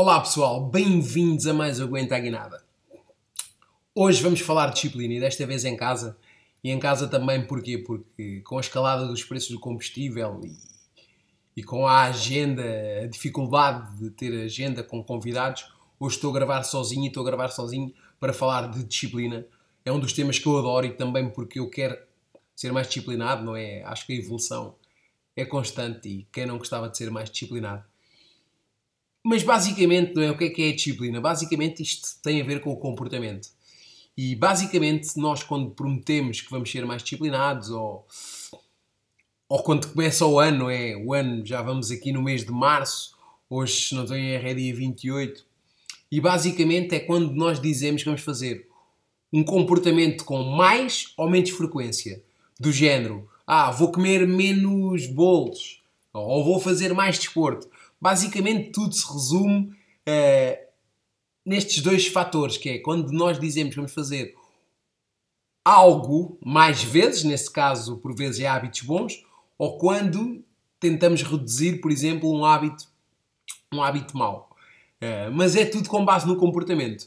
Olá pessoal, bem-vindos a mais Aguenta Aguinada. Hoje vamos falar de disciplina e desta vez em casa. E em casa também porquê? Porque com a escalada dos preços do combustível e, e com a agenda, a dificuldade de ter agenda com convidados, hoje estou a gravar sozinho e estou a gravar sozinho para falar de disciplina. É um dos temas que eu adoro e também porque eu quero ser mais disciplinado, não é? Acho que a evolução é constante e quem não gostava de ser mais disciplinado. Mas basicamente, não é? O que é que é a disciplina? Basicamente isto tem a ver com o comportamento. E basicamente nós quando prometemos que vamos ser mais disciplinados ou, ou quando começa o ano, é? O ano, já vamos aqui no mês de março, hoje se não estou em erro é dia 28, e basicamente é quando nós dizemos que vamos fazer um comportamento com mais ou menos frequência, do género, ah, vou comer menos bolos, ou vou fazer mais desporto. Basicamente tudo se resume uh, nestes dois fatores, que é quando nós dizemos que vamos fazer algo mais vezes, nesse caso por vezes é hábitos bons, ou quando tentamos reduzir, por exemplo, um hábito, um hábito mau. Uh, mas é tudo com base no comportamento.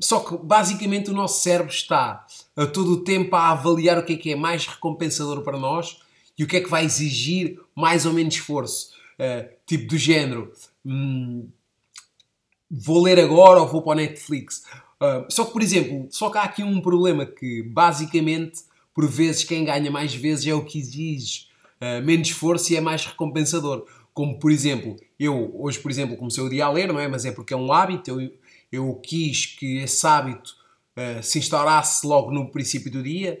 Só que basicamente o nosso cérebro está a todo o tempo a avaliar o que é que é mais recompensador para nós e o que é que vai exigir mais ou menos esforço. Uh, tipo do género, hum, vou ler agora ou vou para o Netflix. Uh, só que, por exemplo, só que há aqui um problema que basicamente, por vezes, quem ganha mais vezes é o que exige uh, menos esforço e é mais recompensador. Como, por exemplo, eu hoje, por exemplo, comecei o dia a ler, não é? Mas é porque é um hábito, eu, eu quis que esse hábito uh, se instaurasse logo no princípio do dia.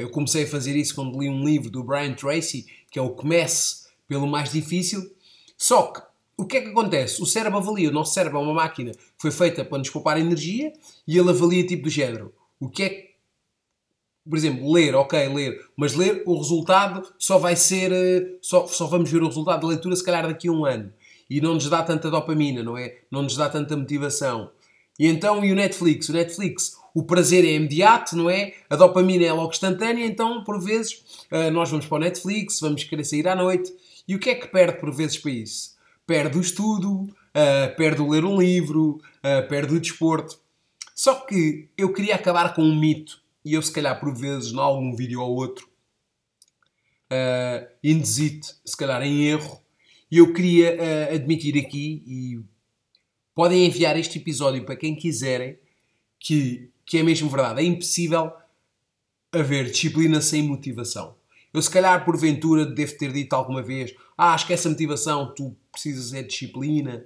Eu comecei a fazer isso quando li um livro do Brian Tracy, que é o Comece pelo Mais Difícil. Só que o que é que acontece? O cérebro avalia, o nosso cérebro é uma máquina que foi feita para nos poupar energia e ele avalia tipo do género. O que é que por exemplo, ler, ok, ler, mas ler, o resultado só vai ser, eh, só, só vamos ver o resultado da leitura se calhar daqui a um ano. E não nos dá tanta dopamina, não é? Não nos dá tanta motivação. E então, e o Netflix? O Netflix, o prazer é imediato, não é? A dopamina é logo instantânea, então, por vezes, eh, nós vamos para o Netflix, vamos querer sair à noite. E o que é que perde, por vezes, para isso? Perde o estudo, uh, perde o ler um livro, uh, perde o desporto. Só que eu queria acabar com um mito, e eu, se calhar, por vezes, em algum vídeo ou outro, uh, indesite, se calhar em erro, e eu queria uh, admitir aqui e Podem enviar este episódio para quem quiserem, que, que é mesmo verdade. É impossível haver disciplina sem motivação. Eu, se calhar, porventura, devo ter dito alguma vez: Ah, esquece a motivação, tu precisas é disciplina.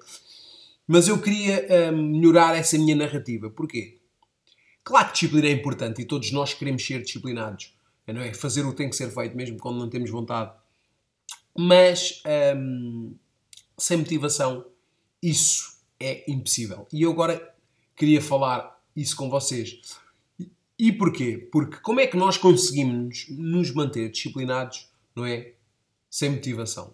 Mas eu queria hum, melhorar essa minha narrativa. Porquê? Claro que disciplina é importante e todos nós queremos ser disciplinados. Não é? Fazer o que tem que ser feito, mesmo quando não temos vontade. Mas hum, sem motivação, isso é impossível. E eu agora queria falar isso com vocês. E porquê? Porque como é que nós conseguimos nos manter disciplinados, não é? Sem motivação.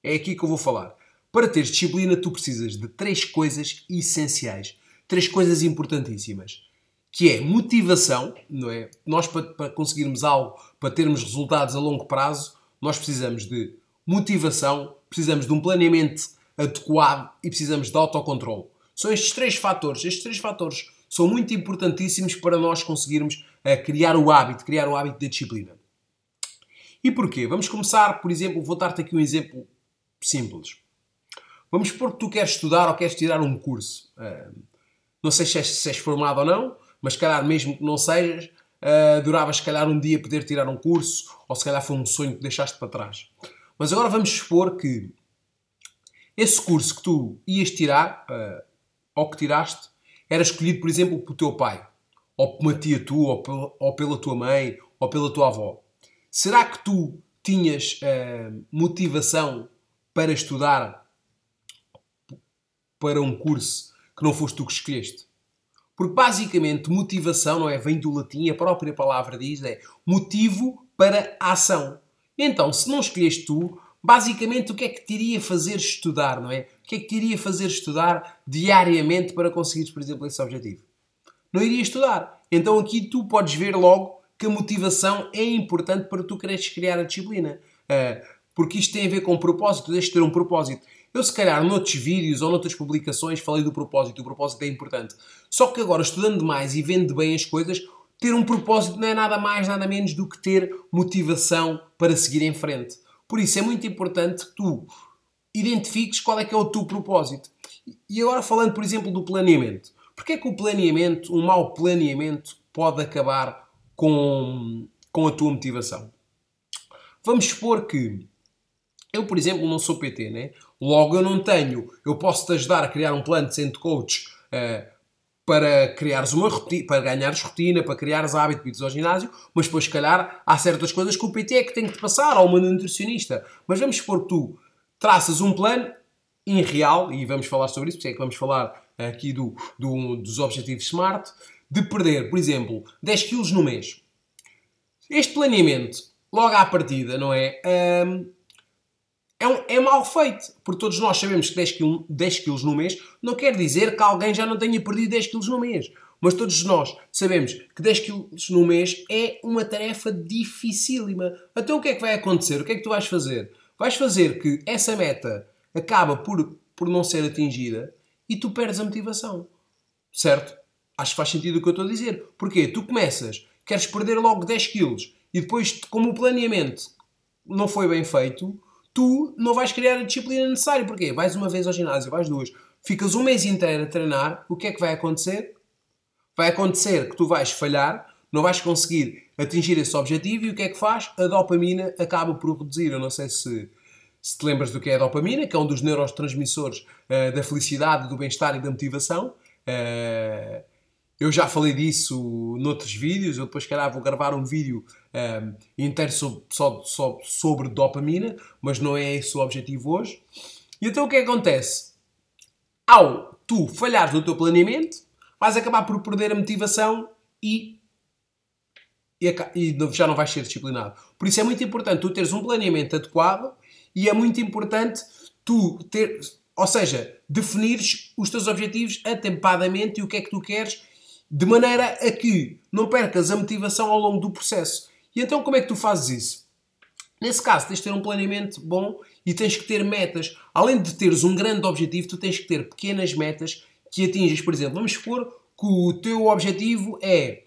É aqui que eu vou falar. Para ter disciplina, tu precisas de três coisas essenciais. Três coisas importantíssimas. Que é motivação, não é? Nós, para, conseguirmos algo, para termos resultados a longo prazo, nós precisamos de motivação, precisamos de um planeamento adequado e precisamos de autocontrole. São estes três fatores. Estes três fatores são muito importantíssimos para nós conseguirmos uh, criar o hábito, criar o hábito da disciplina. E porquê? Vamos começar, por exemplo, vou dar-te aqui um exemplo simples. Vamos supor que tu queres estudar ou queres tirar um curso. Uh, não sei se és, se és, formado ou não, mas se calhar mesmo que não sejas, uh, adoravas se calhar um dia poder tirar um curso, ou se calhar foi um sonho que deixaste para trás. Mas agora vamos supor que esse curso que tu ias tirar, uh, ou que tiraste, era escolhido, por exemplo, pelo teu pai, ou por uma tia tua, ou, pela, ou pela tua mãe, ou pela tua avó. Será que tu tinhas uh, motivação para estudar para um curso que não foste tu que escolheste? Porque basicamente motivação não é vem do latim, a própria palavra diz é motivo para ação. Então, se não escolheste tu, basicamente o que é que te iria fazer estudar, não é? O que é que te iria fazer estudar diariamente para conseguires, por exemplo, esse objetivo? Não iria estudar. Então aqui tu podes ver logo que a motivação é importante para tu quereres criar a disciplina. Uh, porque isto tem a ver com um propósito, deixa de ter um propósito. Eu, se calhar, noutros vídeos ou noutras publicações, falei do propósito. O propósito é importante. Só que agora, estudando mais e vendo bem as coisas, ter um propósito não é nada mais, nada menos do que ter motivação para seguir em frente. Por isso, é muito importante que tu identifiques qual é que é o teu propósito. E agora, falando, por exemplo, do planeamento. Porquê é que o planeamento, um mau planeamento, pode acabar com, com a tua motivação? Vamos supor que eu, por exemplo, não sou PT, né? Logo, eu não tenho. Eu posso te ajudar a criar um plano de centro coach uh, para criares uma rotina, para ganhares rotina, para criares hábito de ao ginásio, mas depois, se calhar, há certas coisas que o PT é que tem que te passar, ou uma nutricionista. Mas vamos supor que tu traças um plano irreal, e vamos falar sobre isso, porque é que vamos falar aqui do, do, dos objetivos SMART, de perder, por exemplo, 10 kg no mês. Este planeamento, logo à partida, não é? Um, é, um, é mal feito. Porque todos nós sabemos que 10 kg, 10 kg no mês não quer dizer que alguém já não tenha perdido 10 kg no mês. Mas todos nós sabemos que 10 kg no mês é uma tarefa dificílima. Então o que é que vai acontecer? O que é que tu vais fazer? Vais fazer que essa meta acaba por, por não ser atingida e tu perdes a motivação. Certo? Acho que faz sentido o que eu estou a dizer. Porquê? Tu começas, queres perder logo 10 kg e depois, como o planeamento não foi bem feito, tu não vais criar a disciplina necessária. Porquê? Vais uma vez ao ginásio, vais duas, ficas um mês inteiro a treinar, o que é que vai acontecer? Vai acontecer que tu vais falhar, não vais conseguir atingir esse objetivo e o que é que faz? A dopamina acaba por reduzir. Eu não sei se, se te lembras do que é a dopamina, que é um dos neurotransmissores uh, da felicidade, do bem-estar e da motivação. Uh, eu já falei disso noutros vídeos, eu depois, calhar, vou gravar um vídeo um, ehm, inteiro sobre, só, só, sobre dopamina, mas não é esse o objetivo hoje. E então o que, é que acontece? Ao tu falhares no teu planeamento, vais acabar por perder a motivação e, e, e já não vais ser disciplinado. Por isso é muito importante tu teres um planeamento adequado e é muito importante tu ter, ou seja, definires os teus objetivos atempadamente e o que é que tu queres de maneira a que não percas a motivação ao longo do processo. E então como é que tu fazes isso? Nesse caso, tens de ter um planeamento bom e tens que ter metas. Além de teres um grande objetivo, tu tens que ter pequenas metas que atinges. Por exemplo, vamos supor que o teu objetivo é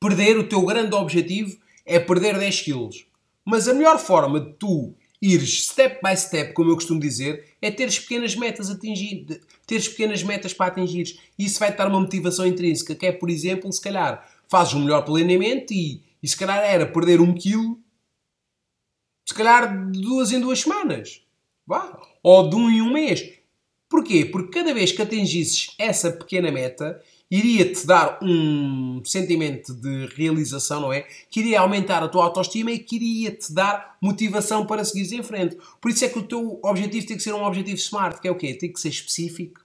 perder, o teu grande objetivo é perder 10 quilos. Mas a melhor forma de tu ires step by step, como eu costumo dizer, é teres pequenas metas atingir, teres pequenas metas para atingir. Isso vai-te dar uma motivação intrínseca, que é, por exemplo, se calhar fazes um melhor planeamento e, e se calhar era perder um quilo, se calhar de duas em duas semanas. Vá. Ou de um em um mês. Porquê? Porque cada vez que atingisses essa pequena meta, iria-te dar um sentimento de realização, não é? Que iria aumentar a tua autoestima e que iria-te dar motivação para seguires em frente. Por isso é que o teu objetivo tem que ser um objetivo smart, que é o quê? Tem que ser específico,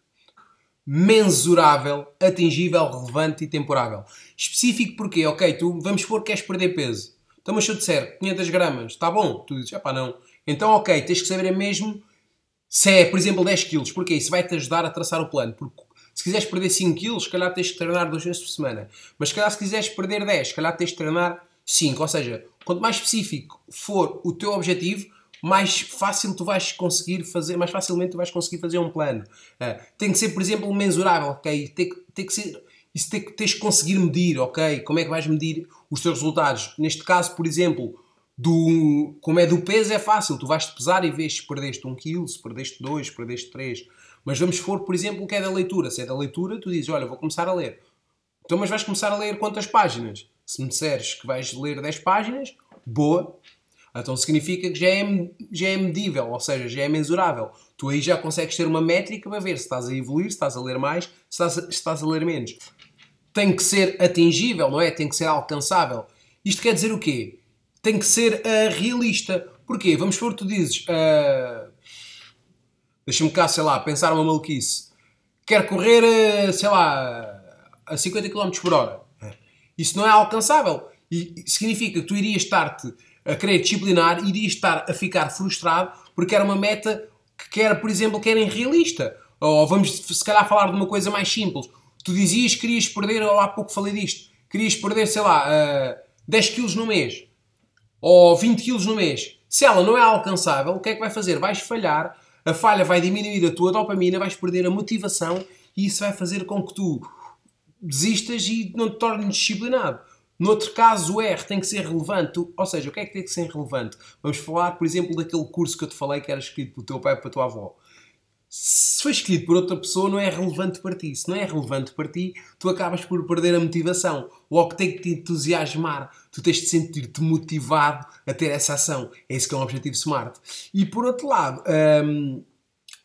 mensurável, atingível, relevante e temporável. Específico porquê? Ok, tu vamos supor que queres perder peso. Então, mas se eu disser 500 gramas, está bom? Tu dizes, pá, não. Então, ok, tens que saber mesmo se é, por exemplo, 10 quilos. Porquê? Isso vai-te ajudar a traçar o plano. Porque se quiseres perder 5 kg, se calhar tens de treinar duas vezes por semana. Mas se calhar se quiseres perder 10, se calhar tens de treinar 5. Ou seja, quanto mais específico for o teu objetivo, mais fácil tu vais conseguir fazer, mais facilmente tu vais conseguir fazer um plano. Uh, tem que ser, por exemplo, mensurável, ok? Tem, tem que ser, isso tem, tens que conseguir medir, ok? Como é que vais medir os teus resultados? Neste caso, por exemplo, do, como é do peso, é fácil. Tu vais-te pesar e vês se perdeste 1 kg, se perdeste 2, se perdeste 3. Mas vamos for, por exemplo, o que é da leitura. Se é da leitura, tu dizes, olha, vou começar a ler. Então, mas vais começar a ler quantas páginas? Se me disseres que vais ler 10 páginas, boa. Então significa que já é, já é medível, ou seja, já é mensurável. Tu aí já consegues ter uma métrica para ver se estás a evoluir, se estás a ler mais, se estás a, se estás a ler menos. Tem que ser atingível, não é? Tem que ser alcançável. Isto quer dizer o quê? Tem que ser uh, realista. Porquê? Vamos supor, tu dizes, uh, Deixa-me cá, sei lá, pensar uma maluquice. Quero correr, eh, sei lá, a 50 km por hora. Isso não é alcançável. E significa que tu irias estar-te a querer disciplinar, irias estar a ficar frustrado porque era uma meta que era, por exemplo, que era irrealista. Ou vamos, se calhar, falar de uma coisa mais simples. Tu dizias que querias perder, ou há pouco falei disto, querias perder, sei lá, uh, 10 kg no mês. Ou 20 kg no mês. Se ela não é alcançável, o que é que vai fazer? Vais falhar A falha vai diminuir a tua dopamina, vais perder a motivação e isso vai fazer com que tu desistas e não te tornes disciplinado. Noutro caso, o R tem que ser relevante. Ou seja, o que é que tem que ser relevante? Vamos falar, por exemplo, daquele curso que eu te falei que era escrito pelo teu pai e pela tua avó. Se foi escrito por outra pessoa, não é relevante para ti. Se não é relevante para ti, tu acabas por perder a motivação. Logo tem que te entusiasmar. Tu tens de sentir-te motivado a ter essa ação. É esse que é um objetivo SMART. E por outro lado, hum,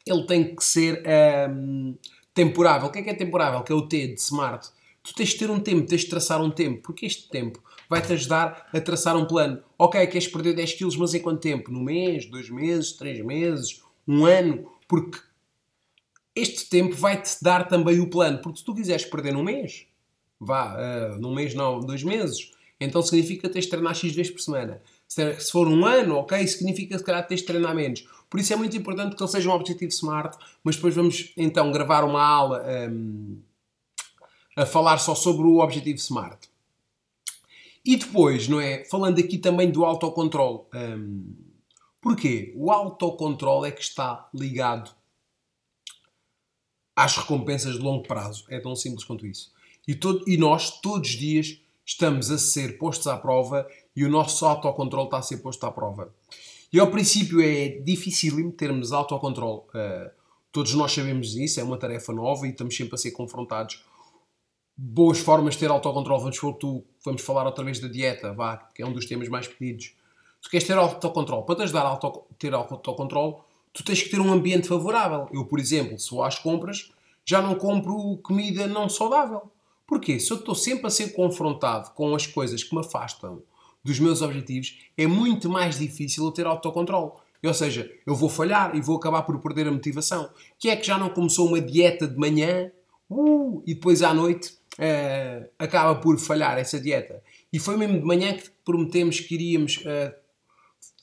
ele tem que ser hum, temporável. O que é que é temporável? Que é o T de Smart. Tu tens de ter um tempo, tens de traçar um tempo, porque este tempo vai-te ajudar a traçar um plano. Ok, queres perder 10 quilos, mas em quanto tempo? No mês, dois meses, três meses, um ano? Porque este tempo vai-te dar também o plano. Porque se tu quiseres perder num mês, vá, uh, num mês não, dois meses, então significa tens de treinar X vezes por semana. Se for um ano, ok, significa que calhar tens de treinar menos. Por isso é muito importante que ele seja um objetivo smart, mas depois vamos então gravar uma aula um, a falar só sobre o objetivo smart. E depois, não é? Falando aqui também do autocontrole. Um, porquê? O autocontrole é que está ligado às recompensas de longo prazo. É tão simples quanto isso. E, todo, e nós, todos os dias, estamos a ser postos à prova e o nosso autocontrole está a ser posto à prova. E ao princípio é difícil termos autocontrole. Uh, todos nós sabemos isso, é uma tarefa nova e estamos sempre a ser confrontados. Boas formas de ter autocontrole. Vamos, tu, vamos falar outra vez da dieta, vá, que é um dos temas mais pedidos. Tu queres ter autocontrole. Para te ajudar a auto, ter autocontrole, tu tens que ter um ambiente favorável. Eu, por exemplo, se vou às compras, já não compro comida não saudável. Porquê? Se eu estou sempre a ser confrontado com as coisas que me afastam dos meus objetivos, é muito mais difícil eu ter autocontrole. Ou seja, eu vou falhar e vou acabar por perder a motivação. Que é que já não começou uma dieta de manhã uh, e depois à noite uh, acaba por falhar essa dieta. E foi mesmo de manhã que prometemos que iríamos uh,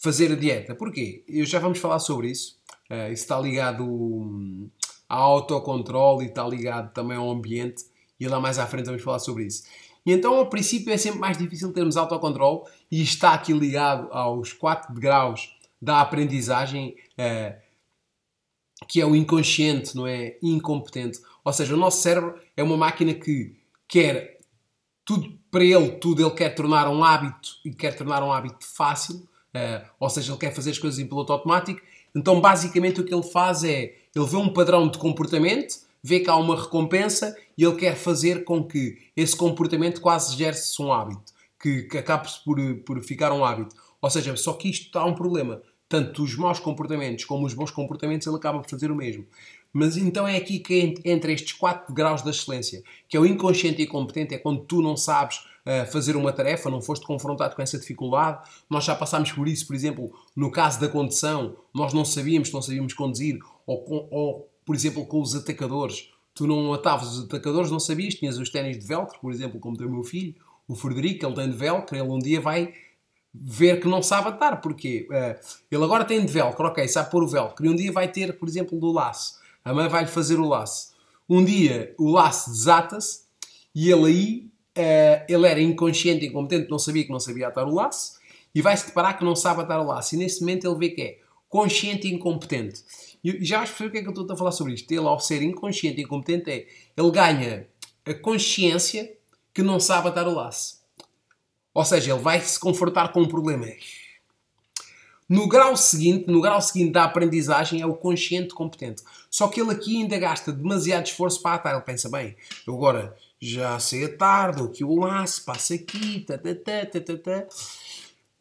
fazer a dieta. Porquê? Eu já vamos falar sobre isso. Uh, está ligado um, ao autocontrole e está ligado também ao ambiente. E lá mais à frente vamos falar sobre isso. E então, ao princípio, é sempre mais difícil termos autocontrole e está aqui ligado aos 4 graus da aprendizagem, uh, que é o inconsciente, não é? Incompetente. Ou seja, o nosso cérebro é uma máquina que quer tudo para ele, tudo ele quer tornar um hábito e quer tornar um hábito fácil, uh, ou seja, ele quer fazer as coisas em piloto automático. Então, basicamente, o que ele faz é ele vê um padrão de comportamento vê que há uma recompensa e ele quer fazer com que esse comportamento quase gere-se um hábito, que, que acabe por, por ficar um hábito. Ou seja, só que isto está um problema. Tanto os maus comportamentos como os bons comportamentos ele acaba por fazer o mesmo. Mas então é aqui que entre estes quatro graus da excelência, que é o inconsciente e incompetente, é quando tu não sabes uh, fazer uma tarefa, não foste confrontado com essa dificuldade. Nós já passámos por isso, por exemplo, no caso da condução, nós não sabíamos, não sabíamos conduzir, ou, ou por exemplo, com os atacadores. Tu não atavas os atacadores, não sabias, tinhas os ténis de velcro, por exemplo, como tem o meu filho, o Frederico, ele tem de velcro, ele um dia vai ver que não sabe atar. Porquê? Uh, ele agora tem de velcro, ok, sabe pôr o velcro, e um dia vai ter, por exemplo, do laço. A mãe vai-lhe fazer o laço. Um dia o laço desata-se e ele aí, uh, ele era inconsciente, incompetente, não sabia que não sabia atar o laço, e vai-se deparar que não sabe atar o laço. E nesse momento ele vê que é consciente e incompetente. E já vais perceber o que é que eu estou a falar sobre isto. Ele, ao ser inconsciente e incompetente, é ele ganha a consciência que não sabe atar o laço. Ou seja, ele vai se confortar com um problema. No grau seguinte, no grau seguinte da aprendizagem é o consciente competente. Só que ele aqui ainda gasta demasiado esforço para atar. Ele pensa, bem, eu agora já sei atar, dou aqui o laço, passo aqui, tá, tá, tá, tá, tá.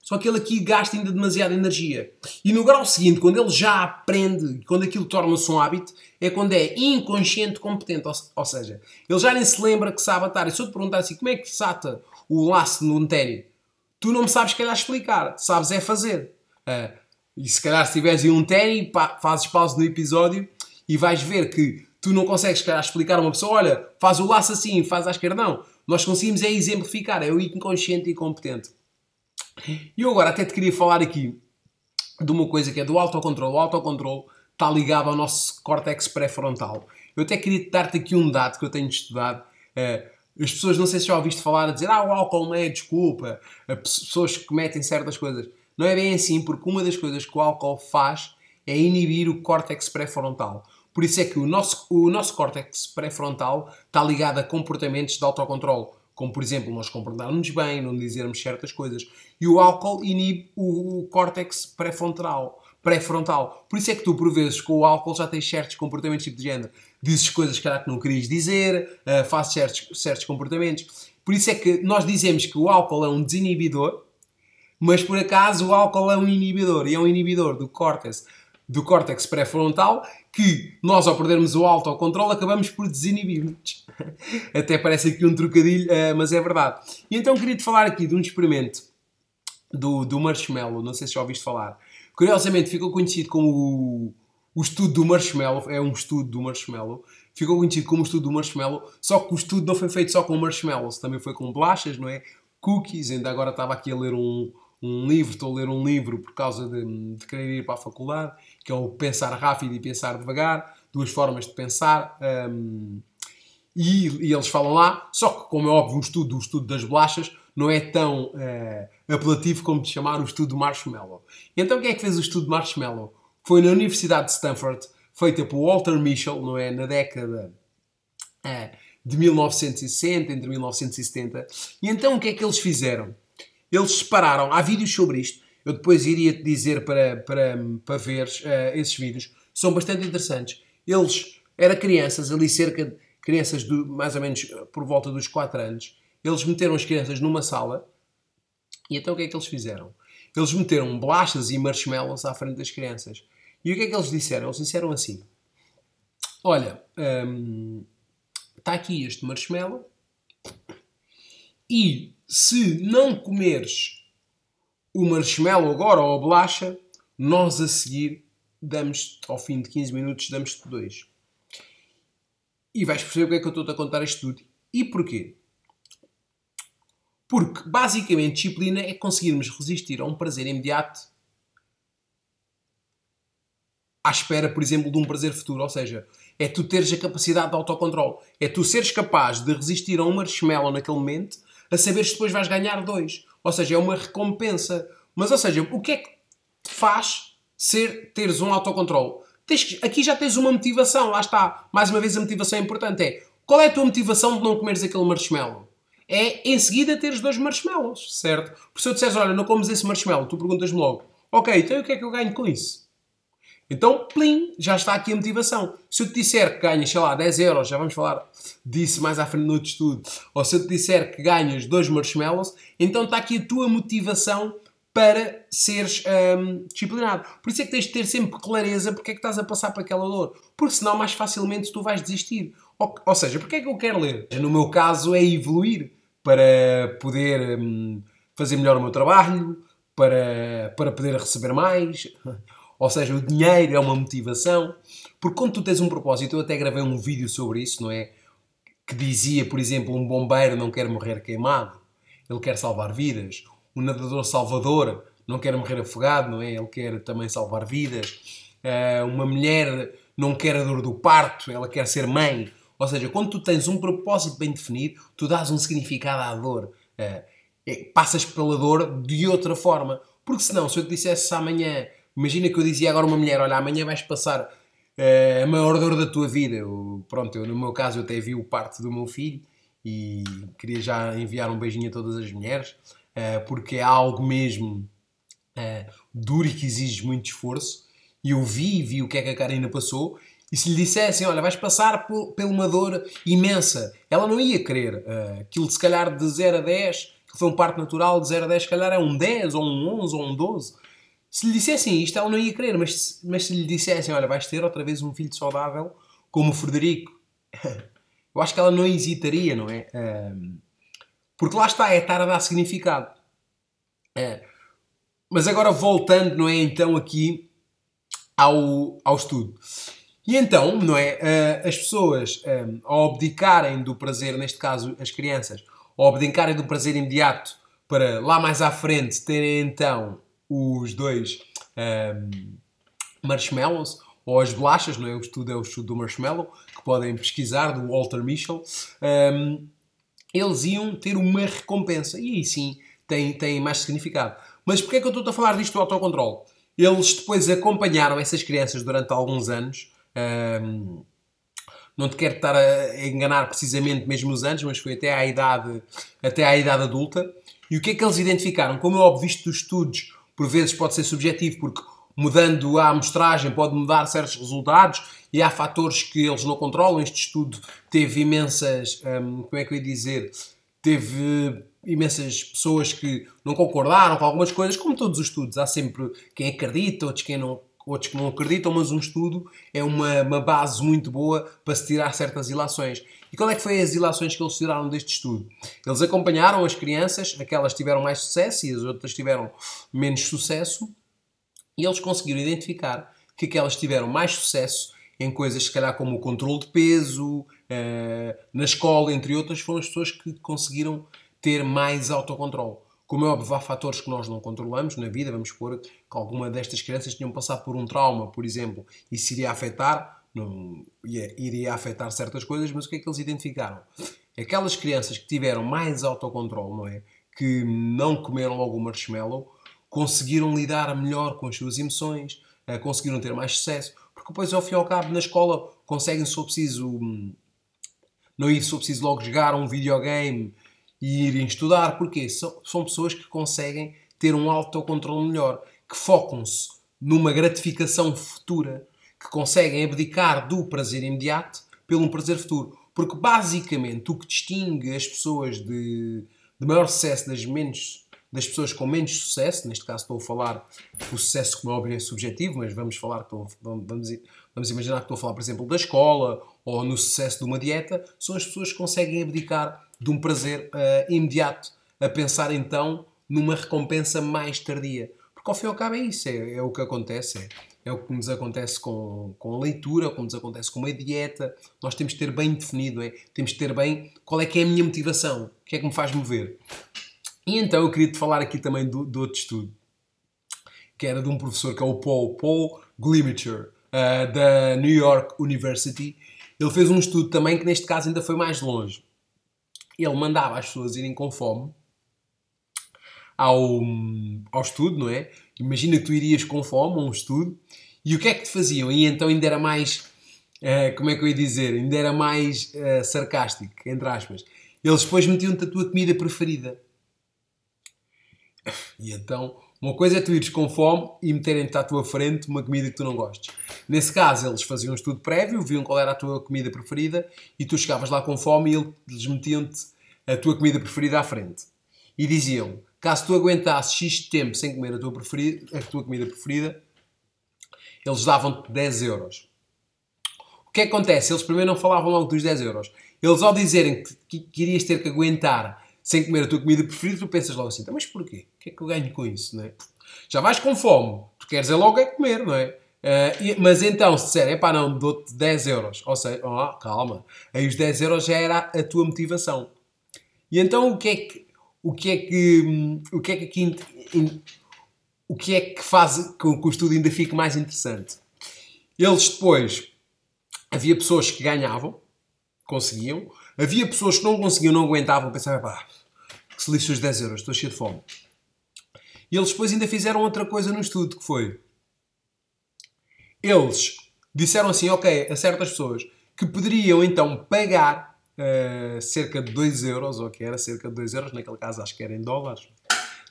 Só que ele aqui gasta ainda demasiada energia. E no grau seguinte, quando ele já aprende, quando aquilo torna-se um hábito, é quando é inconsciente competente. Ou, seja, ele já nem se lembra que sabe atar. E se eu te perguntar assim, como é que se ata o laço no ténis? Tu não me sabes, calhar, explicar. Sabes é fazer. Uh, e se calhar, se tiveres aí um ténis, fazes pausa no episódio e vais ver que tu não consegues, se calhar, explicar a uma pessoa, olha, faz o laço assim, faz à esquerda. Não. Nós conseguimos é exemplificar. É o inconsciente e competente. E eu agora até te queria falar aqui de uma coisa que é do autocontrole. O autocontrole está ligado ao nosso córtex pré-frontal. Eu até queria dar-te aqui um dado que eu tenho estudado. Uh, as pessoas, não sei se já ouviste falar, a dizer ah, o álcool não é desculpa, as pessoas que cometem certas coisas. Não é bem assim, porque uma das coisas que o álcool faz é inibir o córtex pré-frontal. Por isso é que o nosso, o nosso córtex pré-frontal está ligado a comportamentos de autocontrole, como por exemplo nós comportarmos bem, não dizermos certas coisas. E o álcool inibe o, córtex pré-frontal. Pré-frontal. Por isso é que tu, por vezes, com o álcool já tens certos comportamentos tipo de género. Dizes coisas que, que não querias dizer, uh, fazes certos, certos comportamentos. Por isso é que nós dizemos que o álcool é um desinibidor, mas por acaso o álcool é um inibidor e é um inibidor do córtex do córtex pré-frontal que nós, ao perdermos o autocontrole, acabamos por desinibir-nos. Até parece aqui um trocadilho, uh, mas é verdade. E então queria-te falar aqui de um experimento do, do marshmallow, não sei se já ouviste falar. Curiosamente ficou conhecido como o, o estudo do marshmallow, é um estudo do marshmallow, ficou conhecido como o estudo do marshmallow, só que o estudo não foi feito só com marshmallows, também foi com bolachas, não é? Cookies, ainda agora estava aqui a ler um, um livro, estou a ler um livro por causa de, de querer ir para a faculdade, que é o pensar rápido e pensar devagar, duas formas de pensar. Um, e, e, eles falam lá, só que, como é óbvio, o estudo, o estudo das bolachas não é tão uh, apelativo como de chamar o estudo marshmallow. Então, quem é que fez o estudo marshmallow? Foi na Universidade de Stanford, feita por Walter Mischel, não é? Na década uh, de 1960, entre 1970. E então, o que é que eles fizeram? Eles separaram, há vídeos sobre isto, eu depois iria te dizer para, para, para ver uh, esses vídeos, são bastante interessantes. Eles, eram crianças, ali cerca de crianças de, mais ou menos eh, por volta dos 4 anos, eles meteram as crianças numa sala e então o que é que eles fizeram? Eles meteram bolachas e marshmallows à frente das crianças. E o que é que eles disseram? Eles disseram assim: Olha, hum, está aqui este marshmallow e se não comeres o marshmallow agora ou a bolacha, nós a seguir damos ao fim de 15 minutos, damos-te dois. E vais perceber porque é que eu estou-te a contar este tudo. E porquê? Porque, basicamente, disciplina é conseguirmos resistir a um prazer imediato à espera, por exemplo, de um prazer futuro. Ou seja, é tu teres a capacidade de autocontrole. É tu seres capaz de resistir a um marshmallow naquele momento a saberes que depois vais ganhar dois. Ou seja, é uma recompensa. Mas, ou seja, o que é que te faz ser, teres um autocontrole? Tens, aqui já tens uma motivação, lá está. Mais uma vez, a motivação é importante. É qual é a tua motivação de não comeres aquele marshmallow? É em seguida teres dois marshmallows, certo? Porque se eu disseres, olha, não comes esse marshmallow, tu perguntas-me logo, ok, então o que é que eu ganho com isso? Então, plim, já está aqui a motivação. Se eu te disser que ganhas, sei lá, 10 euros, já vamos falar disso mais à frente no outro estudo, ou se eu te disser que ganhas dois marshmallows, então está aqui a tua motivação para seres hum, disciplinado. Por isso é que tens de ter sempre clareza porque é que estás a passar por aquela dor. Porque senão mais facilmente tu vais desistir. Ou, ou seja, porque é que eu quero ler? No meu caso é evoluir para poder hum, fazer melhor o meu trabalho, para, para poder receber mais ou seja, o dinheiro é uma motivação. Porque quando tu tens um propósito, eu até gravei um vídeo sobre isso, não é? Que dizia, por exemplo, um bombeiro não quer morrer queimado, ele quer salvar vidas. Um nadador salvador não quer morrer afogado, não é? Ele quer também salvar vidas. Uh, uma mulher não quer a dor do parto, ela quer ser mãe. Ou seja, quando tu tens um propósito bem definido, tu dás um significado à dor. Uh, passas pela dor de outra forma. Porque senão, se eu te dissesse amanhã Imagina que eu dizia agora uma mulher: Olha, amanhã vais passar uh, a maior dor da tua vida. Eu, pronto, eu, no meu caso, eu até vi o parto do meu filho e queria já enviar um beijinho a todas as mulheres, uh, porque é algo mesmo uh, duro e que exige muito esforço. E eu vi, vi o que é que a Karina passou. E se lhe dissessem, olha, vais passar por, por uma dor imensa, ela não ia querer. Uh, aquilo se calhar de 0 a 10, que foi um parto natural, de 0 a 10, se calhar é um 10, ou um 11, ou um 12. Se lhe dissessem isto, ela não ia querer, mas, mas se lhe dissessem, olha, vais ter outra vez um filho saudável como o Frederico, eu acho que ela não hesitaria, não é? porque lá está, é estar a dar significado. É. Mas agora voltando, não é? Então aqui ao, ao estudo. E então, não é? Uh, as pessoas, um, ao abdicarem do prazer, neste caso as crianças, ao abdicarem do prazer imediato para lá mais à frente terem então os dois um, marshmallows, ou as bolachas, não é? O estudo é o estudo do marshmallow, que podem pesquisar, do Walter Mischel, um, eles iam ter uma recompensa. E aí sim tem, tem mais significado. Mas porquê é que eu estou a falar disto do autocontrole? eles depois acompanharam essas crianças durante alguns anos. Um, não te quero estar a enganar precisamente mesmo os anos, mas foi até à idade, até à idade adulta. E o que é que eles identificaram? Como é óbvio, visto dos estudos, por vezes pode ser subjetivo, porque mudando a amostragem pode mudar certos resultados e há fatores que eles não controlam. Este estudo teve imensas, hum, como é que eu ia dizer, teve imensas pessoas que não concordaram com algumas coisas, como todos os estudos. Há sempre quem acredita, outros quem não, outros que não acreditam, mas um estudo é uma, uma base muito boa para se tirar certas ilações. E qual é que foi as ilações que eles tiraram deste estudo? Eles acompanharam as crianças, aquelas tiveram mais sucesso e as outras tiveram menos sucesso, e eles conseguiram identificar que aquelas tiveram mais sucesso em coisas, se calhar, como o controle de peso, eh, na escola, entre outras, foram as pessoas que conseguiram ter mais autocontrole. Como é óbvio, há fatores que nós não controlamos na vida, vamos supor que alguma destas crianças tinham passado por um trauma, por exemplo, e se iria afetar, não, iria afetar certas coisas, mas o que é que eles identificaram? Aquelas crianças que tiveram mais autocontrole, não é? Que não comeram logo o marshmallow, conseguiram lidar melhor com as suas emoções, eh, conseguiram ter mais sucesso, porque depois, ao fim e ao cabo, na escola conseguem, se for preciso, hum, não ir, se for preciso, logo jogar um videogame e irem estudar, porque são, são pessoas que conseguem ter um autocontrole melhor, que focam-se numa gratificação futura, que conseguem abdicar do prazer imediato pelo prazer futuro. Porque basicamente o que distingue as pessoas de, de maior sucesso das menos das pessoas com menos sucesso, neste caso estou a falar o sucesso como é é subjetivo, mas vamos falar que vamos, vamos imaginar que estou a falar, por exemplo, da escola ou no sucesso de uma dieta, são as pessoas que conseguem abdicar de um prazer uh, imediato a pensar então numa recompensa mais tardia. Porque ao fim e ao cabo é isso, é, é o que acontece. É, é, o que nos acontece com, com a leitura, como nos acontece com uma dieta. Nós temos de ter bem definido, é? temos de ter bem qual é que é a minha motivação, o que é que me faz mover. E então eu queria te falar aqui também do, do outro estudo, que era de um professor que é o Paul, Paul Glimacher, uh, da New York University. Ele fez um estudo também que neste caso ainda foi mais longe ele mandava as pessoas irem com fome ao, ao estudo, não é? Imagina que tu irias com fome a um estudo e o que é que te faziam? E então ainda era mais, uh, como é que eu ia dizer? Ainda era mais uh, sarcástico, entre aspas. Eles depois metiam-te a tua comida preferida. E então, uma coisa é tu ires com fome e meterem-te à tua frente uma comida que tu não gostes. Nesse caso, eles faziam um estudo prévio, viam qual era a tua comida preferida e tu chegavas lá com fome e eles metiam-te a tua comida preferida à frente. E diziam, caso tu aguentasses X tempo sem comer a tua, preferida, a tua comida preferida, eles davam-te 10 euros. O que que acontece? Eles primeiro não falavam logo dos 10 euros. Eles ao dizerem que, que irias ter que aguentar sem comer a tua comida preferida, tu pensas logo assim, então, mas porquê? O que é que eu ganho com isso, não é? Já vais com fome, tu queres é logo é comer, não é? Uh, mas então, se disser, é pá, não, dou-te 10 euros, ou seja, oh, calma, aí os 10 euros já era a tua motivação. E então o que é que, o que, é que, o que, é que aqui, o que é que faz com que o estudo ainda fique mais interessante? Eles depois, havia pessoas que ganhavam, conseguiam, Havia pessoas que não conseguiam, não aguentavam, pensavam, pá, que se lixe os 10 euros, estou cheio de fome. E eles depois ainda fizeram outra coisa no estudo, que foi... Eles disseram assim, ok, a certas pessoas, que poderiam então pagar uh, cerca de 2 euros, ou que era cerca de 2 euros, naquele caso acho que era em dólares,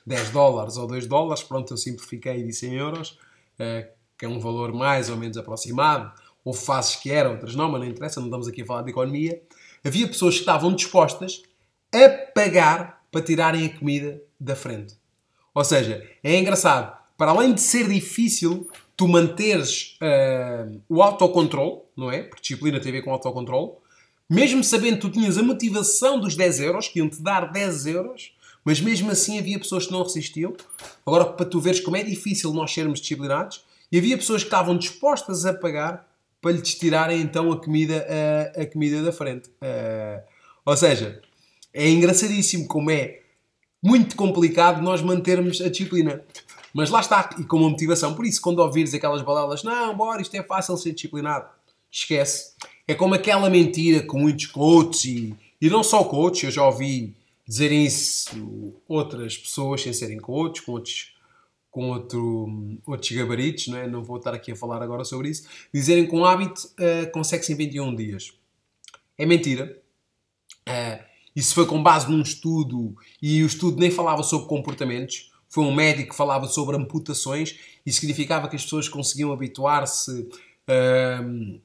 10 dólares ou 2 dólares, pronto, eu simplifiquei e disse em euros, uh, que é um valor mais ou menos aproximado. Houve fases que eram, outras não, mas não interessa, não estamos aqui a falar de economia havia pessoas que estavam dispostas a pagar para tirarem a comida da frente. Ou seja, é engraçado, para além de ser difícil tu manteres uh, o autocontrole, não é? Porque disciplina tem a ver com autocontrole, mesmo sabendo que tu tinhas a motivação dos 10 euros, que iam-te dar 10 euros, mas mesmo assim havia pessoas que não resistiam. Agora, para tu veres como é difícil nós sermos disciplinados, e havia pessoas que estavam dispostas a pagar para lhes tirarem então a comida, a, a comida da frente. Uh, ou seja, é engraçadíssimo como é muito complicado nós mantermos a disciplina. Mas lá está, e com uma motivação. Por isso, quando ouvires aquelas balelas, não, bora, isto é fácil ser disciplinado, esquece. É como aquela mentira que muitos coaches, e, e não só coaches, eu já ouvi dizerem isso outras pessoas sem serem coaches, com outros, com outro, outros gabaritos, não, é? não vou estar aqui a falar agora sobre isso, dizerem que um hábito uh, consegue-se em 21 dias. É mentira. Uh, isso foi com base num estudo, e o estudo nem falava sobre comportamentos, foi um médico que falava sobre amputações, e significava que as pessoas conseguiam habituar-se uh,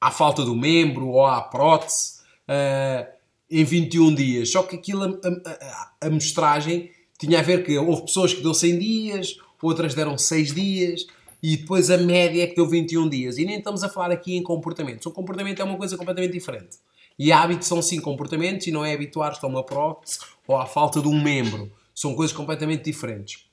à falta do membro ou à prótese uh, em 21 dias. Só que aquilo, a, a, a, amostragem tinha a ver que houve pessoas que deu 100 dias, outras deram 6 dias, e depois a média é que deu 21 dias. E nem estamos a falar aqui em comportamentos. O comportamento é uma coisa completamente diferente. E hábitos são sim comportamentos e não é habituar-te a uma prótese ou à falta de um membro. São coisas completamente diferentes.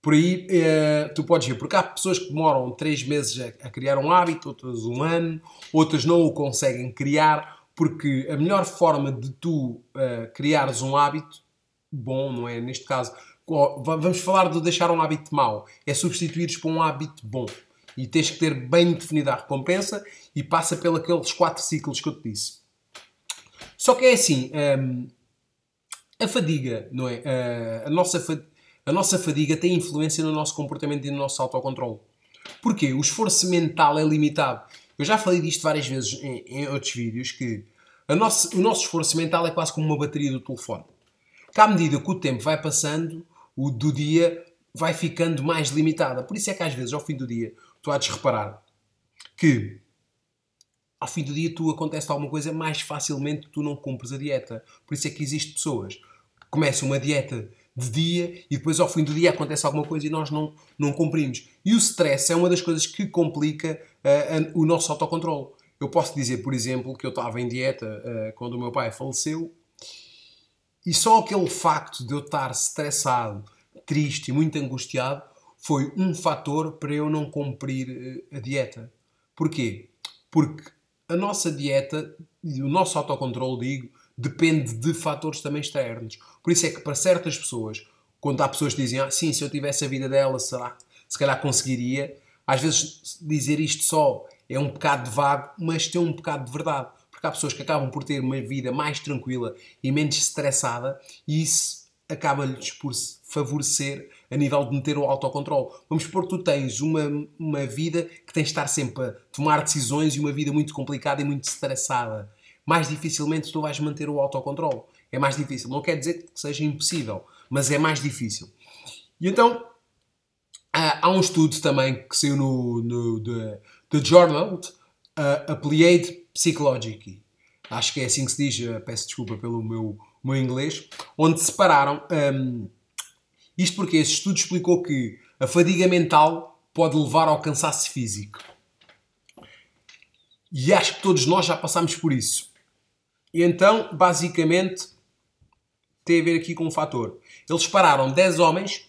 Por aí eh, tu podes ver, porque há pessoas que demoram 3 meses a, criar um hábito, outras um ano, outras não o conseguem criar, porque a melhor forma de tu uh, criares um hábito bom, não é? Neste caso, vamos falar de deixar um hábito mau, é substituir por um hábito bom. E tens que ter bem definida a recompensa e passa pelos quatro ciclos que eu te disse. Só que é assim, um, a fadiga, não é? A, nossa a nossa fadiga tem influência no nosso comportamento e no nosso autocontrole. Porquê? O esforço mental é limitado. Eu já falei disto várias vezes em, em outros vídeos que nossa, o nosso esforço mental é quase como uma bateria do telefone. Que à medida que o tempo vai passando, o do dia vai ficando mais limitada. Por isso é que às vezes, ao fim do dia, tu há de reparar que ao fim do dia tu acontece alguma coisa mais facilmente tu não cumpres a dieta. Por isso é que existem pessoas que começam uma dieta de dia e depois ao fim do dia acontece alguma coisa e nós não, não cumprimos. E o stress é uma das coisas que complica uh, o nosso autocontrole. Eu posso dizer, por exemplo, que eu estava em dieta uh, quando o meu pai faleceu e só aquele facto de eu estar estressado, triste e muito angustiado foi um fator para eu não cumprir uh, a dieta. Porquê? Porque a nossa dieta e o nosso autocontrole, digo, depende de fatores também externos. Por isso é que para certas pessoas, quando há pessoas que dizem, ah, sim, se eu tivesse a vida dela, será, se calhar conseguiria, às vezes dizer isto só é um bocado de vago, mas tem um bocado de verdade. Porque há pessoas que acabam por ter uma vida mais tranquila e menos estressada e isso acaba-lhes por favorecer a nível de meter o autocontrole. Vamos supor que tu tens uma, uma vida que tens de estar sempre a tomar decisões e uma vida muito complicada e muito estressada. Mais dificilmente tu vais manter o autocontrole. É mais difícil. Não quer dizer que seja impossível, mas é mais difícil. E então, há um estudo também que saiu no, no the, the Journal uh, Applied Psychology. Acho que é assim que se diz, peço desculpa pelo meu, meu inglês, onde separaram. Um, isto porque esse estudo explicou que a fadiga mental pode levar ao cansaço físico. E acho que todos nós já passamos por isso. E então, basicamente, tem a ver aqui com um fator. Eles separaram 10 homens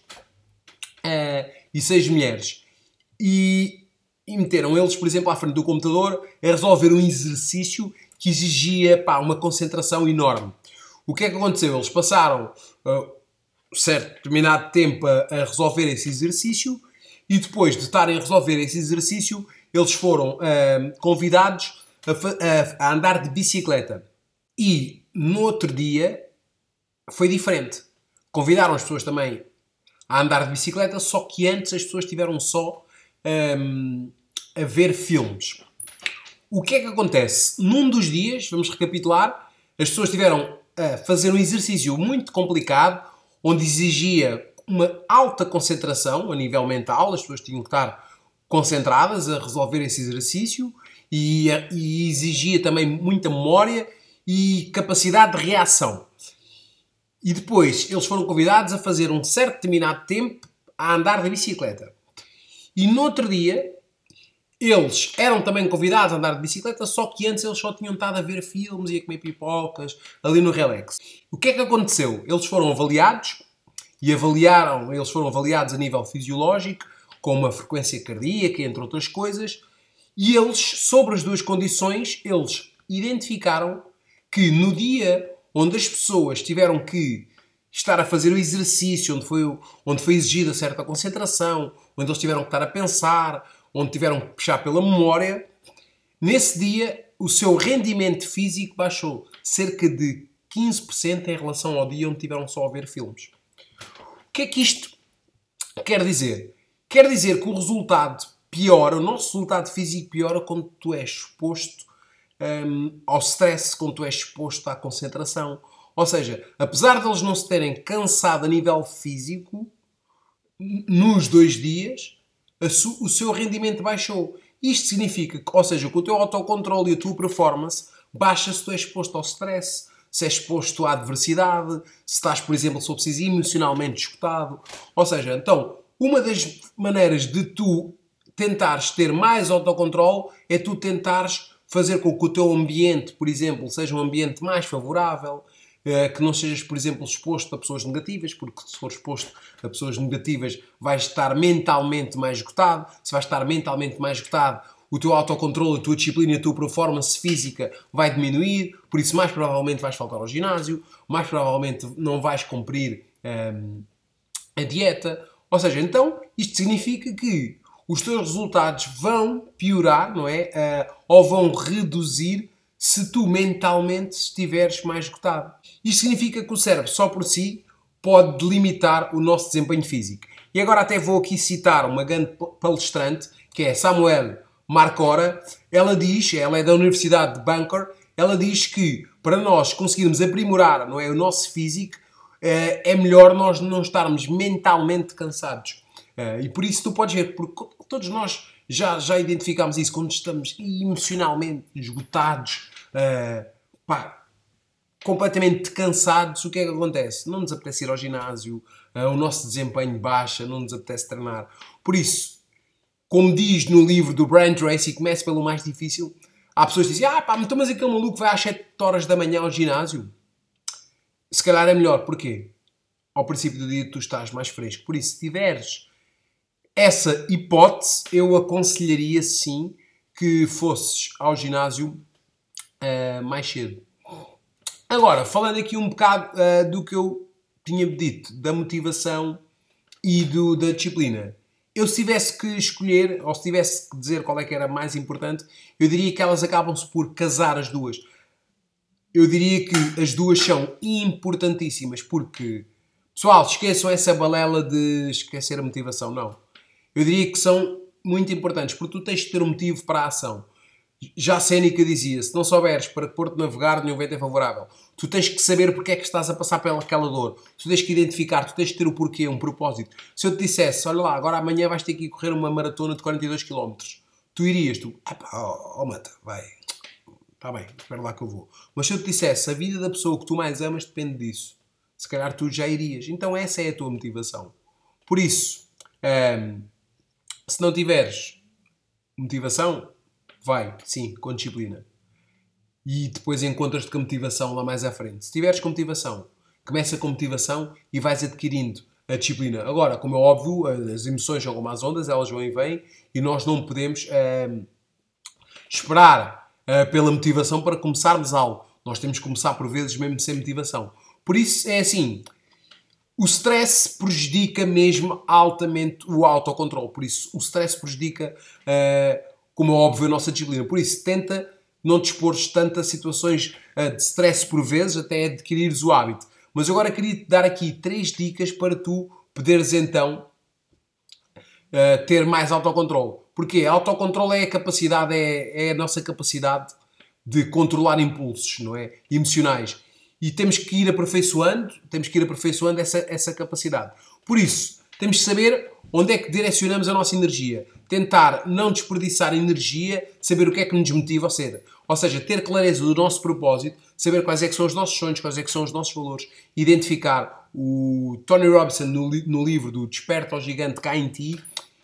uh, e 6 mulheres. E, e, meteram eles, por exemplo, à frente do computador a resolver um exercício que exigia pá, uma concentração enorme. O que é que aconteceu? Eles passaram uh, certo determinado tempo a, a, resolver esse exercício e depois de estarem a resolver esse exercício, eles foram uh, convidados a, a, a, andar de bicicleta. E no outro dia foi diferente. Convidaram as pessoas também a andar de bicicleta, só que antes as pessoas tiveram só um, a ver filmes. O que é que acontece? Num dos dias, vamos recapitular, as pessoas tiveram a fazer um exercício muito complicado, onde exigia uma alta concentração a nível mental, as pessoas tinham que estar concentradas a resolver esse exercício e, e exigia também muita memória e capacidade de reação. E depois eles foram convidados a fazer um certo determinado tempo a andar de bicicleta. E no outro dia eles eram também convidados a andar de bicicleta, só que antes eles só tinham estado a ver filmes e a comer pipocas ali no relax. O que é que aconteceu? Eles foram avaliados e avaliaram, eles foram avaliados a nível fisiológico, com uma frequência cardíaca, entre outras coisas, e eles, sobre as duas condições, eles identificaram que no dia onde as pessoas tiveram que estar a fazer o exercício, onde foi, onde foi exigida certa concentração, onde eles tiveram que estar a pensar, onde tiveram que puxar pela memória, nesse dia o seu rendimento físico baixou cerca de 15% em relação ao dia onde tiveram só a ver filmes. O que é que isto Quer dizer, quer dizer que o resultado piora, o nosso resultado físico piora quando tu és exposto um, ao stress, quando tu és exposto à concentração. Ou seja, apesar de eles não se terem cansado a nível físico, nos dois dias, o seu rendimento baixou. Isto significa que, ou seja, que o teu autocontrole e a tua performance baixa se tu és exposto ao stress, se és exposto à adversidade, se estás, por exemplo, se preciso emocionalmente escutado. Ou seja, então, uma das maneiras de tu tentares ter mais autocontrole é tu tentares fazer com que o teu ambiente, por exemplo, seja um ambiente mais favorável, que não sejas, por exemplo, exposto a pessoas negativas, porque se for exposto a pessoas negativas vais estar mentalmente mais esgotado. Se vais estar mentalmente mais esgotado, o teu autocontrole, a tua disciplina, a tua performance física vai diminuir, por isso mais provavelmente vais faltar ao ginásio, mais provavelmente não vais cumprir ehm, a dieta. Ou seja, então isto significa que os teus resultados vão piorar, não é? Uh, ou vão reduzir se tu mentalmente estiveres mais esgotado. Isto significa que o cérebro, só por si, pode limitar o nosso desempenho físico. E agora até vou aqui citar uma grande palestrante, que é Samuel Marcora. Ela diz, ela é da Universidade de Bunker, ela diz que para nós conseguirmos aprimorar não é, o nosso físico, eh, é melhor nós não estarmos mentalmente cansados. Eh, e por isso tu podes ver, porque todos nós já, já identificamos isso, quando estamos emocionalmente esgotados, uh, pá, completamente cansados, o que é que acontece? Não nos apetece ir ao ginásio, uh, o nosso desempenho baixa, não nos apetece treinar. Por isso, como diz no livro do Brian Tracy, comece pelo mais difícil. Há pessoas que dizem, ah pá, então mas aquele maluco vai às 7 horas da manhã ao ginásio. Se calhar é melhor. Porquê? Ao princípio do dia tu estás mais fresco. Por isso, se tiveres essa hipótese, eu aconselharia sim que fosses ao ginásio uh, mais cedo. Agora, falando aqui um bocado uh, do que eu tinha dito, da motivação e do, da disciplina. Eu se tivesse que escolher, ou se tivesse que dizer qual é que era mais importante, eu diria que elas acabam-se por casar as duas. Eu diria que as duas são importantíssimas, porque, pessoal, esqueçam essa balela de esquecer a motivação, não eu diria que são muito importantes, porque tu tens de ter um motivo para a ação. Já Sénica dizia: se não souberes para porto navegar, nenhum vento é favorável. Tu tens que saber porque é que estás a passar pelaquela dor. Tu tens que identificar, tu tens que ter o porquê, um propósito. Se eu te dissesse: olha lá, agora amanhã vais ter que ir correr uma maratona de 42 km, tu irias, tu, oh, oh mata, vai, está bem, espera lá que eu vou. Mas se eu te dissesse: a vida da pessoa que tu mais amas depende disso, se calhar tu já irias. Então essa é a tua motivação. Por isso. Hum, se não tiveres motivação, vai, sim, com disciplina. E depois encontras-te com motivação lá mais à frente. Se tiveres com motivação, começa com motivação e vais adquirindo a disciplina. Agora, como é óbvio, as emoções são como as ondas, elas vão e vêm e nós não podemos uh, esperar uh, pela motivação para começarmos algo. Nós temos que começar por vezes mesmo sem motivação. Por isso é assim, o stress prejudica mesmo altamente o autocontrole. Por isso, o stress prejudica, uh, como é óbvio, a nossa disciplina. Por isso, tenta não te expores tanto a situações uh, de stress por vezes, até adquirires o hábito. Mas agora queria te dar aqui três dicas para tu poderes então uh, ter mais autocontrole. Porque autocontrole é a capacidade, é, é a nossa capacidade de controlar impulsos, não é? Emocionais e temos que ir aperfeiçoando, temos que ir aperfeiçoando essa, essa capacidade. Por isso, temos que saber onde é que direcionamos a nossa energia. Tentar não desperdiçar energia, saber o que é que nos motiva a ser. Ou seja, ter clareza do nosso propósito, saber quais é que são os nossos sonhos, quais é que são os nossos valores, identificar. O Tony Robinson, no, no livro do Desperta ao Gigante Cá em Ti,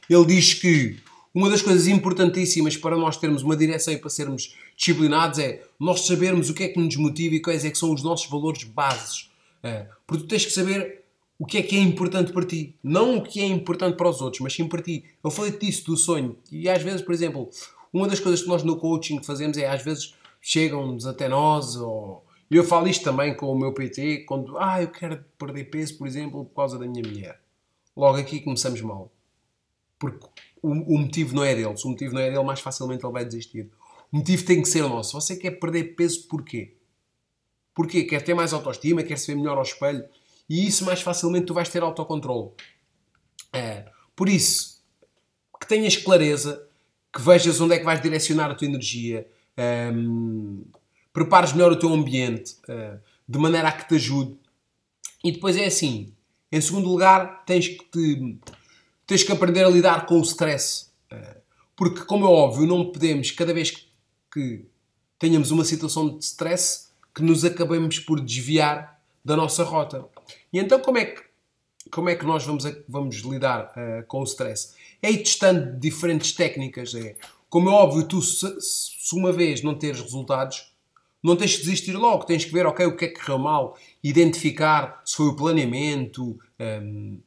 ele diz que uma das coisas importantíssimas para nós termos uma direção e para sermos disciplinados é nós sabermos o que é que nos motiva e quais é que são os nossos valores bases. É, porque tu tens que saber o que é que é importante para ti. Não o que é importante para os outros, mas sim para ti. Eu falei disso, do sonho. E às vezes, por exemplo, uma das coisas que nós no coaching fazemos é às vezes chegam-nos até nós ou... Eu falo isto também com o meu PT, quando, ah, eu quero perder peso, por exemplo, por causa da minha mulher. Logo aqui começamos mal. Porque o, o, motivo não é dele. Se o motivo não é dele, mais facilmente ele vai desistir. O motivo tem que ser nosso. Você quer perder peso porquê? Porquê? Quer ter mais autoestima, quer se ver melhor ao espelho. E isso mais facilmente tu vais ter autocontrole. É, por isso, que tenhas clareza, que vejas onde é que vais direcionar a tua energia, um, prepares melhor o teu ambiente, uh, de maneira a que te ajude. E depois é assim, em segundo lugar, tens que, te, tens que aprender a lidar com o stress. Uh, porque, como é óbvio, não podemos, cada vez que tenhamos uma situação de stress, que nos acabemos por desviar da nossa rota. E então, como é que como é que nós vamos, vamos lidar uh, com o stress? É ir testando diferentes técnicas. É, como é óbvio, tu se, se, uma vez não teres resultados, não tens que desistir logo. Tens que ver, ok, o que é que correu mal, identificar se foi o planeamento, um, ehm,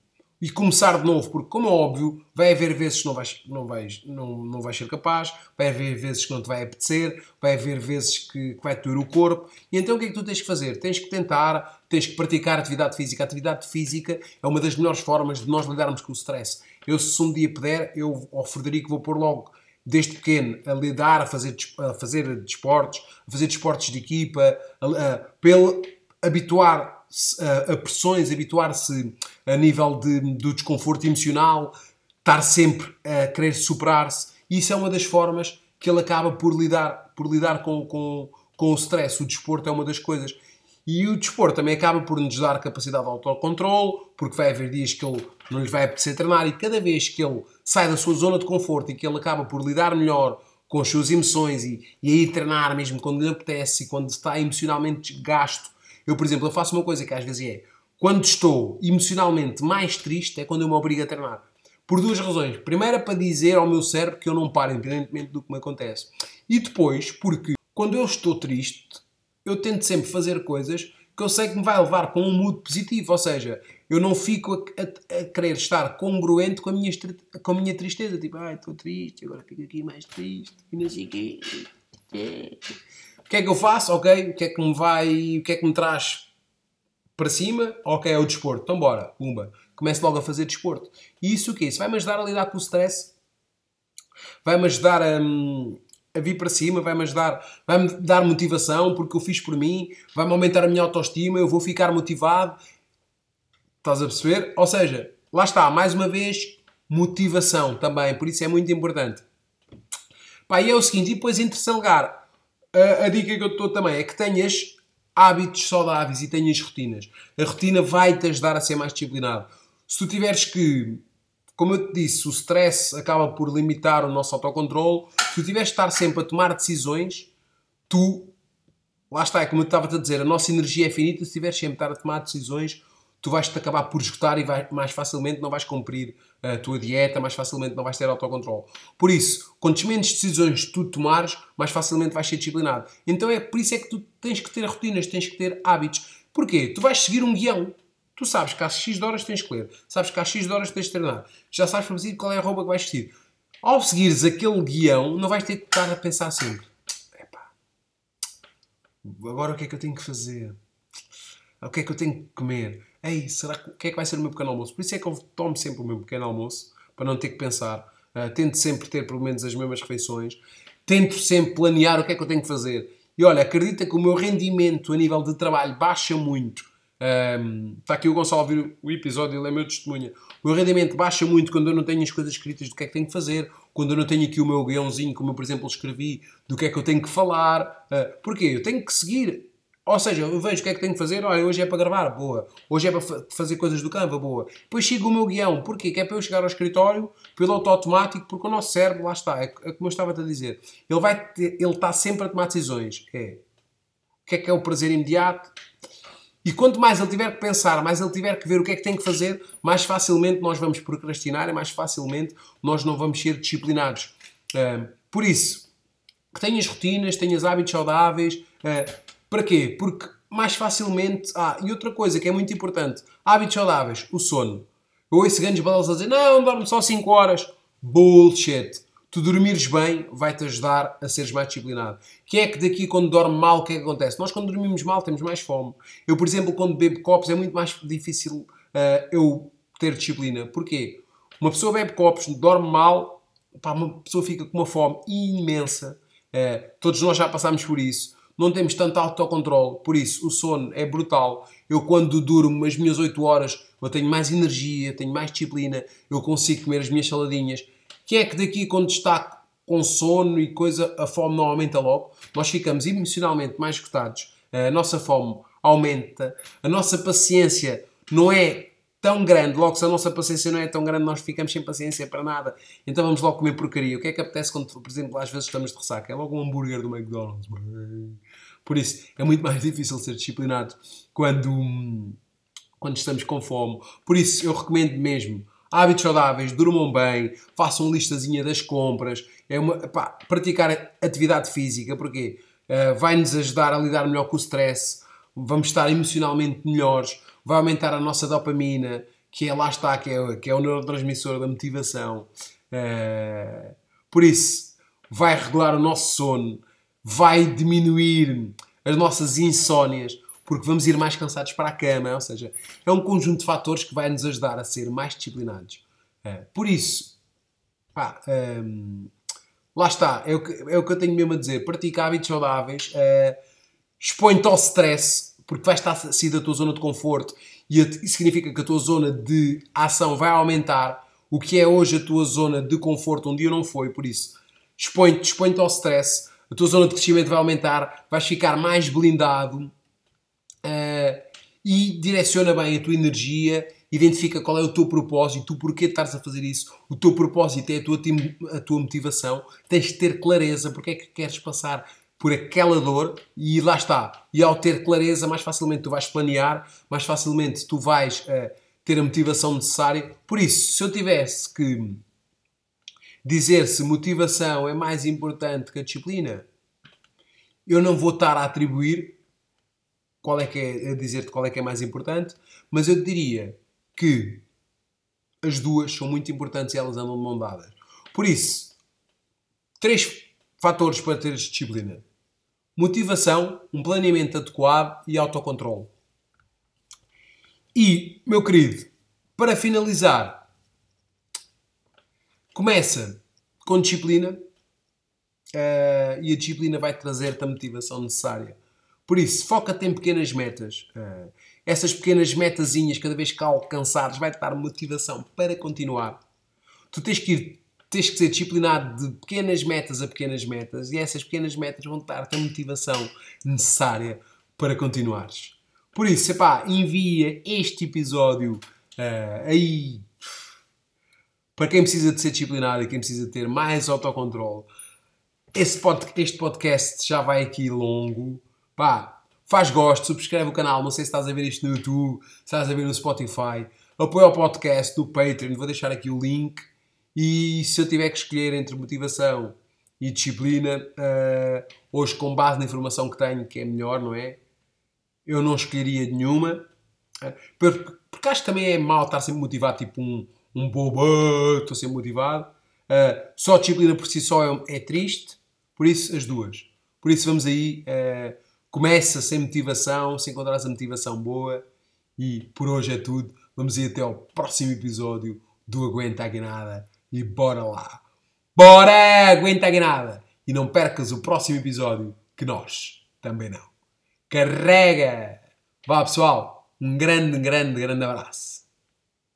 e começar de novo, porque, como é óbvio, vai haver vezes que não vais, não vais, não, não vais ser capaz, vai haver vezes que não te vai apetecer, vai haver vezes que, que vai doer o corpo. E então o que é que tu tens que fazer? Tens que tentar, tens que praticar atividade física. A atividade física é uma das melhores formas de nós lidarmos com o stress. Eu, se um dia puder, eu ao Frederico vou pôr logo desde pequeno a lidar, a fazer, a fazer desportos, a fazer desportos de equipa, a, a, pelo habituar a, pressões, habituar-se a nível de, do desconforto emocional, estar sempre a querer superar-se. Isso é uma das formas que ele acaba por lidar, por lidar com, com, com o stress. O desporto é uma das coisas. E o desporto também acaba por nos dar capacidade de autocontrole, porque vai haver dias que ele não lhe vai apetecer treinar e cada vez que ele sai da sua zona de conforto e que ele acaba por lidar melhor com as suas emoções e, e a ir treinar mesmo quando lhe apetece e quando está emocionalmente gasto eu, por exemplo, eu faço uma coisa que às vezes é quando estou emocionalmente mais triste é quando eu me obrigo a treinar. Por duas razões. Primeira, para dizer ao meu cérebro que eu não paro, independentemente do que me acontece. E depois, porque quando eu estou triste, eu tento sempre fazer coisas que eu sei que me vai levar para um mood positivo. Ou seja, eu não fico a, a, a querer estar congruente com a minha, com a minha tristeza. Tipo, ai, estou triste, agora fico aqui mais triste, e não sei o quê. O que é que eu faço? Ok, o que é que me vai, o que é que me traz para cima? Ok, é o desporto. Então bora, pumba. Começo logo a fazer desporto. E isso o quê? Isso vai-me ajudar a lidar com o stress, vai-me ajudar a, a vir para cima, vai-me ajudar, vai-me dar motivação porque eu fiz por mim, vai-me aumentar a minha autoestima, eu vou ficar motivado. Estás a perceber? Ou seja, lá está, mais uma vez, motivação também, por isso é muito importante. Pá, e é o seguinte, e depois em terceiro lugar, a, dica que eu te dou também é que tenhas hábitos saudáveis e tenhas rotinas. A rotina vai-te ajudar a ser mais disciplinado. Se tu tiveres que, como eu te disse, o stress acaba por limitar o nosso autocontrole, se tu tiveres de estar sempre a tomar decisões, tu, lá está, é como eu estava a dizer, a nossa energia é finita, se tiveres sempre a estar a tomar decisões, tu vais-te acabar por esgotar e vai, mais facilmente não vais cumprir a tua dieta, mais facilmente não vais ter autocontrole. Por isso, quantas menos decisões tu tomares, mais facilmente vais ser disciplinado. Então é por isso é que tu tens que ter rotinas, tens que ter hábitos. Porquê? Tu vais seguir um guião. Tu sabes que às X horas tens que ler, sabes que às X horas tens de treinar, já sabes para qual é a roupa que vais vestir. Ao seguires aquele guião, não vais ter que estar a pensar sempre: epá, agora o que é que eu tenho que fazer? O que é que eu tenho que comer? Ei, será que, o que é que vai ser o meu pequeno almoço? Por isso é que eu tomo sempre o meu pequeno almoço, para não ter que pensar. Uh, tento sempre ter pelo menos as mesmas refeições. Tento sempre planear o que é que eu tenho que fazer. E olha, acredita que o meu rendimento a nível de trabalho baixa muito. Um, está aqui o Gonçalo a ouvir o episódio, ele é meu testemunha. O meu rendimento baixa muito quando eu não tenho as coisas escritas do que é que tenho que fazer, quando eu não tenho aqui o meu guiãozinho, como eu, por exemplo, escrevi, do que é que eu tenho que falar. Uh, porquê? Eu tenho que seguir ou seja, eu vejo o que é que tenho que fazer, olha, hoje é para gravar, boa. Hoje é para fazer coisas do campo, boa. Depois sigo o meu guião, porquê? Que é para eu chegar ao escritório, piloto automático, porque o nosso cérebro, lá está, é, é como eu estava a dizer, ele, vai ter, ele está sempre a tomar decisões. É, o que é que é o prazer imediato? E quanto mais ele tiver que pensar, mais ele tiver que ver o que é que tem que fazer, mais facilmente nós vamos procrastinar e mais facilmente nós não vamos ser disciplinados. Por isso, que tenhas rotinas, tenhas hábitos saudáveis, uh, para quê? Porque mais facilmente. Ah, e outra coisa que é muito importante: hábitos saudáveis, o sono. Eu ouço grandes balas a dizer: não, dorme só 5 horas. Bullshit. Tu dormires bem vai-te ajudar a seres mais disciplinado. Quem é que daqui, quando dorme mal, o que é que acontece? Nós, quando dormimos mal, temos mais fome. Eu, por exemplo, quando bebo copos, é muito mais difícil uh, eu ter disciplina. Porquê? Uma pessoa bebe copos, dorme mal, pá, uma pessoa fica com uma fome imensa. Uh, todos nós já passámos por isso não temos tanto autocontrole, por isso o sono é brutal. Eu, quando durmo as minhas 8 horas, eu tenho mais energia, tenho mais disciplina, eu consigo comer as minhas saladinhas. Quem é que daqui, quando está com sono e coisa, a fome não aumenta logo? Nós ficamos emocionalmente mais esgotados, a nossa fome aumenta, a nossa paciência não é tão grande, logo se a nossa paciência não é tão grande, nós ficamos sem paciência para nada. Então vamos logo comer porcaria. O que é que apetece quando, por exemplo, às vezes estamos de ressaca? É logo um hambúrguer do McDonald's. Por isso, é muito mais difícil ser disciplinado quando, quando estamos com fome. Por isso, eu recomendo mesmo hábitos saudáveis, durmam bem, façam listazinha das compras, é uma, pá, praticar atividade física, porque uh, vai-nos ajudar a lidar melhor com o stress, vamos estar emocionalmente melhores, vai aumentar a nossa dopamina, que é lá está, que é, que é o neurotransmissor da motivação. Uh, por isso, vai regular o nosso sono, vai diminuir as nossas insónias, porque vamos ir mais cansados para a cama, ou seja, é um conjunto de fatores que vai nos ajudar a ser mais disciplinados. Uh, por isso, pá, um, ehm, lá está, é o, que, é o que eu tenho mesmo a dizer. Pratica hábitos saudáveis, uh, expõe-te ao stress, porque vais estar a sair da tua zona de conforto e significa que a tua zona de ação vai aumentar. O que é hoje a tua zona de conforto, um dia não foi, por isso, expõe-te expõe ao stress, a tua zona de crescimento vai aumentar, vais ficar mais blindado uh, e direciona bem a tua energia, identifica qual é o teu propósito, o porquê de estares a fazer isso. O teu propósito é a tua, a tua motivação, tens de ter clareza porque é que queres passar por aquela dor e lá está. E ao ter clareza, mais facilmente tu vais planear, mais facilmente tu vais uh, ter a motivação necessária. Por isso, se eu tivesse que dizer se motivação é mais importante que a disciplina, eu não vou estar a atribuir qual é que é, a dizer-te qual é que é mais importante, mas eu diria que as duas são muito importantes e elas andam de mão dadas. Por isso, três fatores para teres disciplina: motivação, um planeamento adequado e autocontrole. E, meu querido, para finalizar, começa com disciplina uh, e a disciplina vai trazer-te a motivação necessária por isso, foca-te em pequenas metas. Uh, essas pequenas metazinhas, cada vez que alcançares, vai-te dar motivação para continuar. Tu tens que ir, tens que ser disciplinado de pequenas metas a pequenas metas e essas pequenas metas vão dar-te a motivação necessária para continuares. Por isso, epá, envia este episódio uh, aí para quem precisa de ser disciplinado e quem precisa ter mais autocontrole. Esse pod, este podcast já vai aqui longo. Pá, faz gosto, subscreve o canal. Não sei se estás a ver isto no YouTube, se estás a ver no Spotify. Apoia o podcast do Patreon, vou deixar aqui o link. E se eu tiver que escolher entre motivação e disciplina, uh, hoje com base na informação que tenho, que é melhor, não é? Eu não escolheria nenhuma. Uh, porque, porque acho que também é mal estar sempre motivado, tipo um, um bobo, estou sempre motivado. Uh, só a disciplina por si só é, é, triste, por isso as duas. Por isso vamos aí Começa sem motivação, se encontrares a motivação boa. E por hoje é tudo. Vamos ir até ao próximo episódio do Aguenta a Guinada. E bora lá! Bora! Aguenta a Guinada! E não percas o próximo episódio, que nós também não. Carrega! Vá pessoal, um grande, grande, grande abraço.